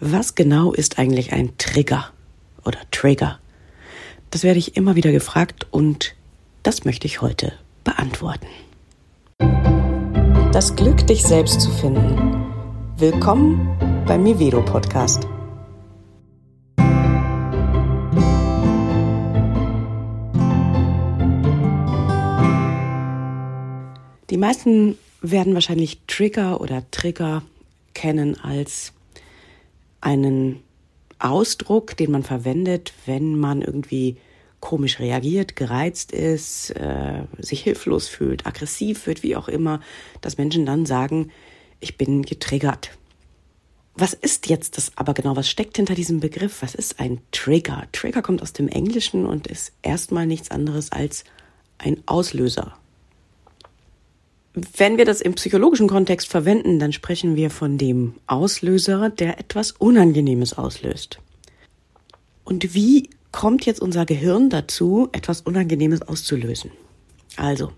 Was genau ist eigentlich ein Trigger oder Trigger? Das werde ich immer wieder gefragt und das möchte ich heute beantworten. Das Glück, dich selbst zu finden. Willkommen beim Mivedo Podcast. Die meisten werden wahrscheinlich Trigger oder Trigger kennen als einen Ausdruck, den man verwendet, wenn man irgendwie komisch reagiert, gereizt ist, äh, sich hilflos fühlt, aggressiv wird, wie auch immer, dass Menschen dann sagen, ich bin getriggert. Was ist jetzt das aber genau? Was steckt hinter diesem Begriff? Was ist ein Trigger? Trigger kommt aus dem Englischen und ist erstmal nichts anderes als ein Auslöser. Wenn wir das im psychologischen Kontext verwenden, dann sprechen wir von dem Auslöser, der etwas Unangenehmes auslöst. Und wie kommt jetzt unser Gehirn dazu, etwas Unangenehmes auszulösen? Also,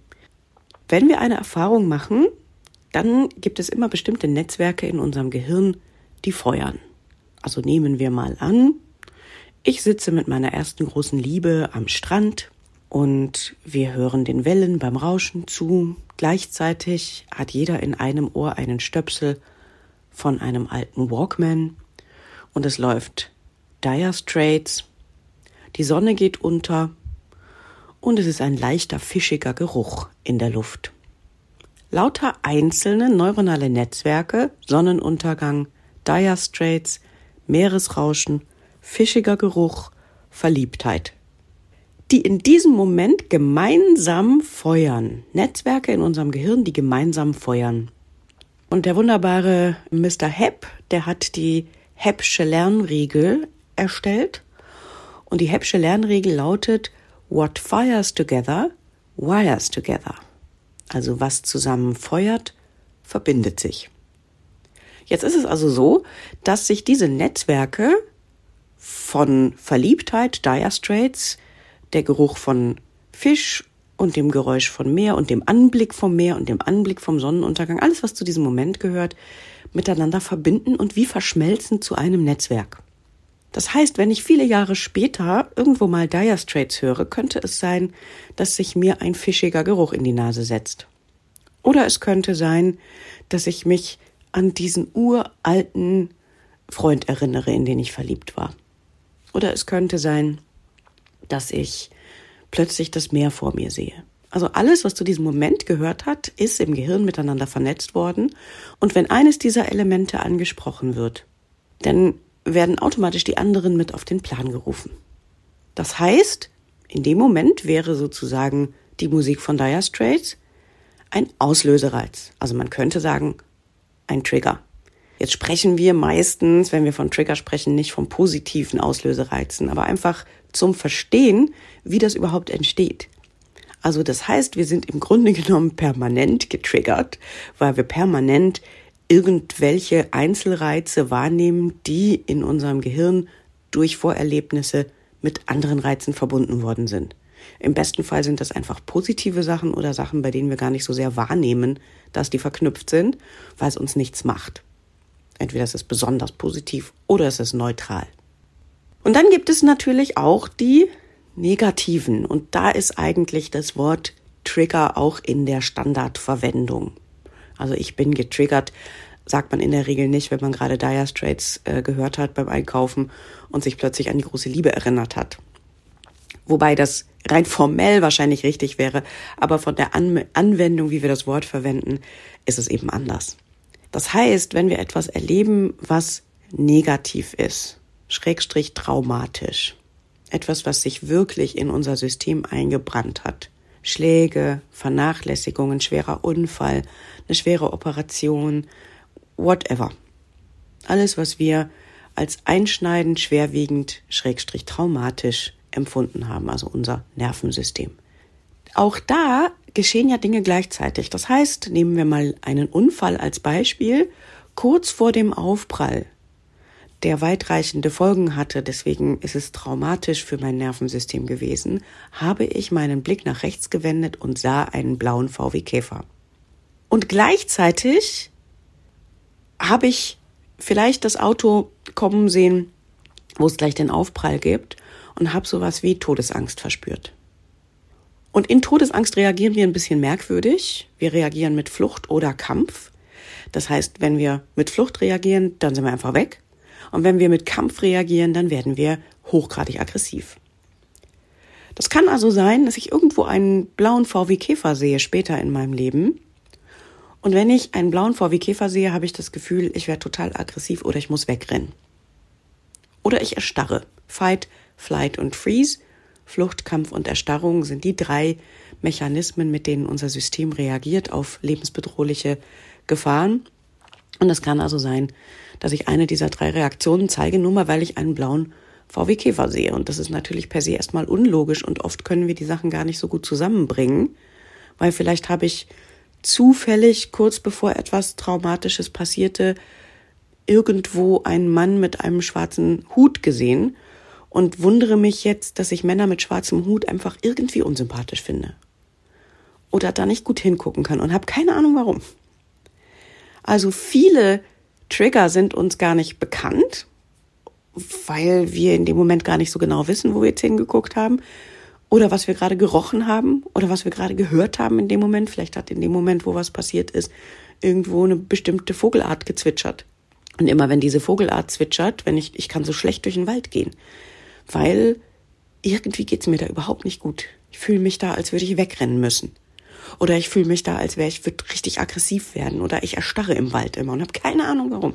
wenn wir eine Erfahrung machen, dann gibt es immer bestimmte Netzwerke in unserem Gehirn, die feuern. Also nehmen wir mal an, ich sitze mit meiner ersten großen Liebe am Strand und wir hören den Wellen beim Rauschen zu. Gleichzeitig hat jeder in einem Ohr einen Stöpsel von einem alten Walkman und es läuft Dire Straits. Die Sonne geht unter und es ist ein leichter fischiger Geruch in der Luft. Lauter einzelne neuronale Netzwerke, Sonnenuntergang, Dire Straits, Meeresrauschen, fischiger Geruch, Verliebtheit die in diesem Moment gemeinsam feuern. Netzwerke in unserem Gehirn, die gemeinsam feuern. Und der wunderbare Mr. Hepp, der hat die Heppsche Lernregel erstellt. Und die Heppsche Lernregel lautet, What fires together, wires together. Also was zusammen feuert, verbindet sich. Jetzt ist es also so, dass sich diese Netzwerke von Verliebtheit, Dire Straits, der Geruch von Fisch und dem Geräusch von Meer und dem Anblick vom Meer und dem Anblick vom Sonnenuntergang, alles, was zu diesem Moment gehört, miteinander verbinden und wie verschmelzen zu einem Netzwerk. Das heißt, wenn ich viele Jahre später irgendwo mal Dire Straits höre, könnte es sein, dass sich mir ein fischiger Geruch in die Nase setzt. Oder es könnte sein, dass ich mich an diesen uralten Freund erinnere, in den ich verliebt war. Oder es könnte sein, dass ich plötzlich das Meer vor mir sehe. Also alles, was zu diesem Moment gehört hat, ist im Gehirn miteinander vernetzt worden. Und wenn eines dieser Elemente angesprochen wird, dann werden automatisch die anderen mit auf den Plan gerufen. Das heißt, in dem Moment wäre sozusagen die Musik von Dire Straits ein Auslösereiz. Also man könnte sagen, ein Trigger. Jetzt sprechen wir meistens, wenn wir von Trigger sprechen, nicht von positiven Auslösereizen, aber einfach zum Verstehen, wie das überhaupt entsteht. Also das heißt, wir sind im Grunde genommen permanent getriggert, weil wir permanent irgendwelche Einzelreize wahrnehmen, die in unserem Gehirn durch Vorerlebnisse mit anderen Reizen verbunden worden sind. Im besten Fall sind das einfach positive Sachen oder Sachen, bei denen wir gar nicht so sehr wahrnehmen, dass die verknüpft sind, weil es uns nichts macht. Entweder es ist besonders positiv oder es ist neutral. Und dann gibt es natürlich auch die negativen. Und da ist eigentlich das Wort Trigger auch in der Standardverwendung. Also ich bin getriggert, sagt man in der Regel nicht, wenn man gerade Dire Straits äh, gehört hat beim Einkaufen und sich plötzlich an die große Liebe erinnert hat. Wobei das rein formell wahrscheinlich richtig wäre, aber von der An Anwendung, wie wir das Wort verwenden, ist es eben anders. Das heißt, wenn wir etwas erleben, was negativ ist, schrägstrich traumatisch, etwas, was sich wirklich in unser System eingebrannt hat, Schläge, Vernachlässigungen, schwerer Unfall, eine schwere Operation, whatever. Alles, was wir als einschneidend, schwerwiegend, schrägstrich traumatisch empfunden haben, also unser Nervensystem. Auch da geschehen ja Dinge gleichzeitig. Das heißt, nehmen wir mal einen Unfall als Beispiel. Kurz vor dem Aufprall, der weitreichende Folgen hatte, deswegen ist es traumatisch für mein Nervensystem gewesen, habe ich meinen Blick nach rechts gewendet und sah einen blauen VW Käfer. Und gleichzeitig habe ich vielleicht das Auto kommen sehen, wo es gleich den Aufprall gibt und habe sowas wie Todesangst verspürt. Und in Todesangst reagieren wir ein bisschen merkwürdig. Wir reagieren mit Flucht oder Kampf. Das heißt, wenn wir mit Flucht reagieren, dann sind wir einfach weg. Und wenn wir mit Kampf reagieren, dann werden wir hochgradig aggressiv. Das kann also sein, dass ich irgendwo einen blauen VW Käfer sehe später in meinem Leben. Und wenn ich einen blauen VW Käfer sehe, habe ich das Gefühl, ich werde total aggressiv oder ich muss wegrennen. Oder ich erstarre. Fight, Flight und Freeze. Flucht, Kampf und Erstarrung sind die drei Mechanismen, mit denen unser System reagiert auf lebensbedrohliche Gefahren. Und es kann also sein, dass ich eine dieser drei Reaktionen zeige, nur mal weil ich einen blauen VW Käfer sehe. Und das ist natürlich per se erstmal unlogisch und oft können wir die Sachen gar nicht so gut zusammenbringen, weil vielleicht habe ich zufällig kurz bevor etwas Traumatisches passierte irgendwo einen Mann mit einem schwarzen Hut gesehen und wundere mich jetzt, dass ich Männer mit schwarzem Hut einfach irgendwie unsympathisch finde. Oder da nicht gut hingucken kann und habe keine Ahnung warum. Also viele Trigger sind uns gar nicht bekannt, weil wir in dem Moment gar nicht so genau wissen, wo wir jetzt hingeguckt haben. Oder was wir gerade gerochen haben oder was wir gerade gehört haben in dem Moment. Vielleicht hat in dem Moment, wo was passiert ist, irgendwo eine bestimmte Vogelart gezwitschert. Und immer wenn diese Vogelart zwitschert, wenn ich, ich kann so schlecht durch den Wald gehen, weil irgendwie geht's mir da überhaupt nicht gut. Ich fühle mich da, als würde ich wegrennen müssen. Oder ich fühle mich da, als wäre ich würde richtig aggressiv werden. Oder ich erstarre im Wald immer und habe keine Ahnung warum.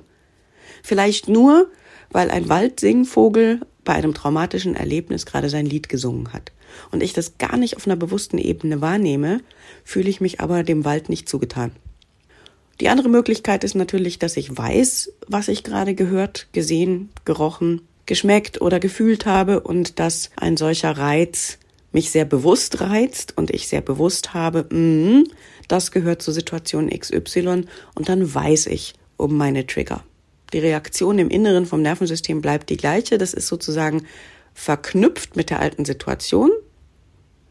Vielleicht nur, weil ein Waldsingvogel bei einem traumatischen Erlebnis gerade sein Lied gesungen hat. Und ich das gar nicht auf einer bewussten Ebene wahrnehme, fühle ich mich aber dem Wald nicht zugetan. Die andere Möglichkeit ist natürlich, dass ich weiß, was ich gerade gehört, gesehen, gerochen, geschmeckt oder gefühlt habe und dass ein solcher Reiz mich sehr bewusst reizt und ich sehr bewusst habe, mh, das gehört zur Situation XY und dann weiß ich um meine Trigger. Die Reaktion im Inneren vom Nervensystem bleibt die gleiche. Das ist sozusagen verknüpft mit der alten Situation.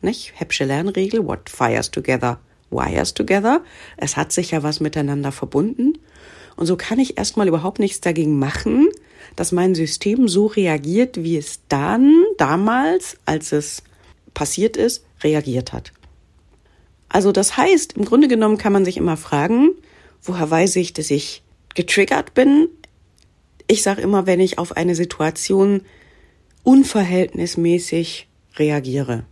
Nicht? Heppsche Lernregel, what fires together, wires together. Es hat sich ja was miteinander verbunden. Und so kann ich erstmal überhaupt nichts dagegen machen, dass mein System so reagiert, wie es dann damals, als es passiert ist, reagiert hat. Also das heißt, im Grunde genommen kann man sich immer fragen, woher weiß ich, dass ich getriggert bin? Ich sage immer, wenn ich auf eine Situation unverhältnismäßig reagiere.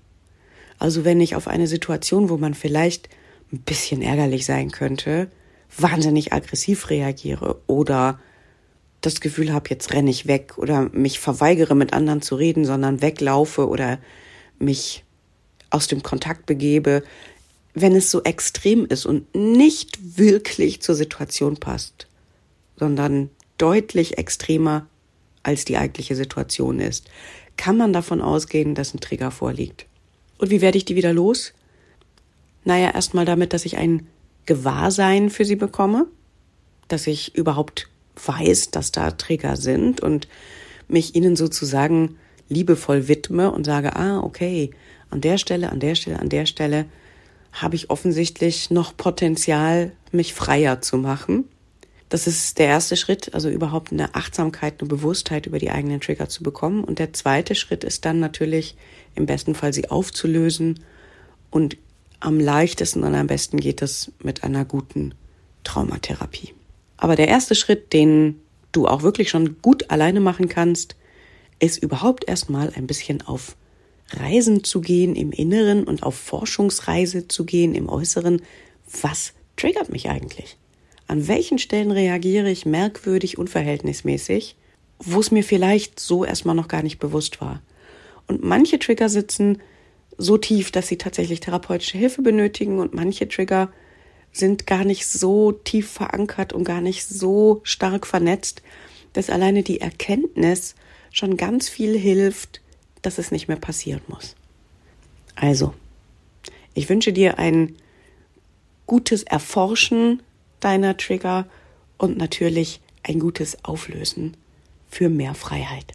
Also wenn ich auf eine Situation, wo man vielleicht ein bisschen ärgerlich sein könnte, wahnsinnig aggressiv reagiere oder das Gefühl habe, jetzt renne ich weg oder mich verweigere mit anderen zu reden, sondern weglaufe oder mich aus dem Kontakt begebe, wenn es so extrem ist und nicht wirklich zur Situation passt, sondern deutlich extremer als die eigentliche Situation ist, kann man davon ausgehen, dass ein Trigger vorliegt. Und wie werde ich die wieder los? Naja, erstmal damit, dass ich ein Gewahrsein für sie bekomme, dass ich überhaupt weiß, dass da Trigger sind und mich ihnen sozusagen liebevoll widme und sage, ah, okay, an der Stelle, an der Stelle, an der Stelle habe ich offensichtlich noch Potenzial, mich freier zu machen. Das ist der erste Schritt, also überhaupt eine Achtsamkeit, eine Bewusstheit über die eigenen Trigger zu bekommen. Und der zweite Schritt ist dann natürlich im besten Fall sie aufzulösen. Und am leichtesten und am besten geht es mit einer guten Traumatherapie. Aber der erste Schritt, den du auch wirklich schon gut alleine machen kannst, ist überhaupt erstmal ein bisschen auf Reisen zu gehen im Inneren und auf Forschungsreise zu gehen im Äußeren. Was triggert mich eigentlich? An welchen Stellen reagiere ich merkwürdig, unverhältnismäßig, wo es mir vielleicht so erstmal noch gar nicht bewusst war? Und manche Trigger sitzen so tief, dass sie tatsächlich therapeutische Hilfe benötigen und manche Trigger sind gar nicht so tief verankert und gar nicht so stark vernetzt, dass alleine die Erkenntnis schon ganz viel hilft, dass es nicht mehr passieren muss. Also, ich wünsche dir ein gutes Erforschen deiner Trigger und natürlich ein gutes Auflösen für mehr Freiheit.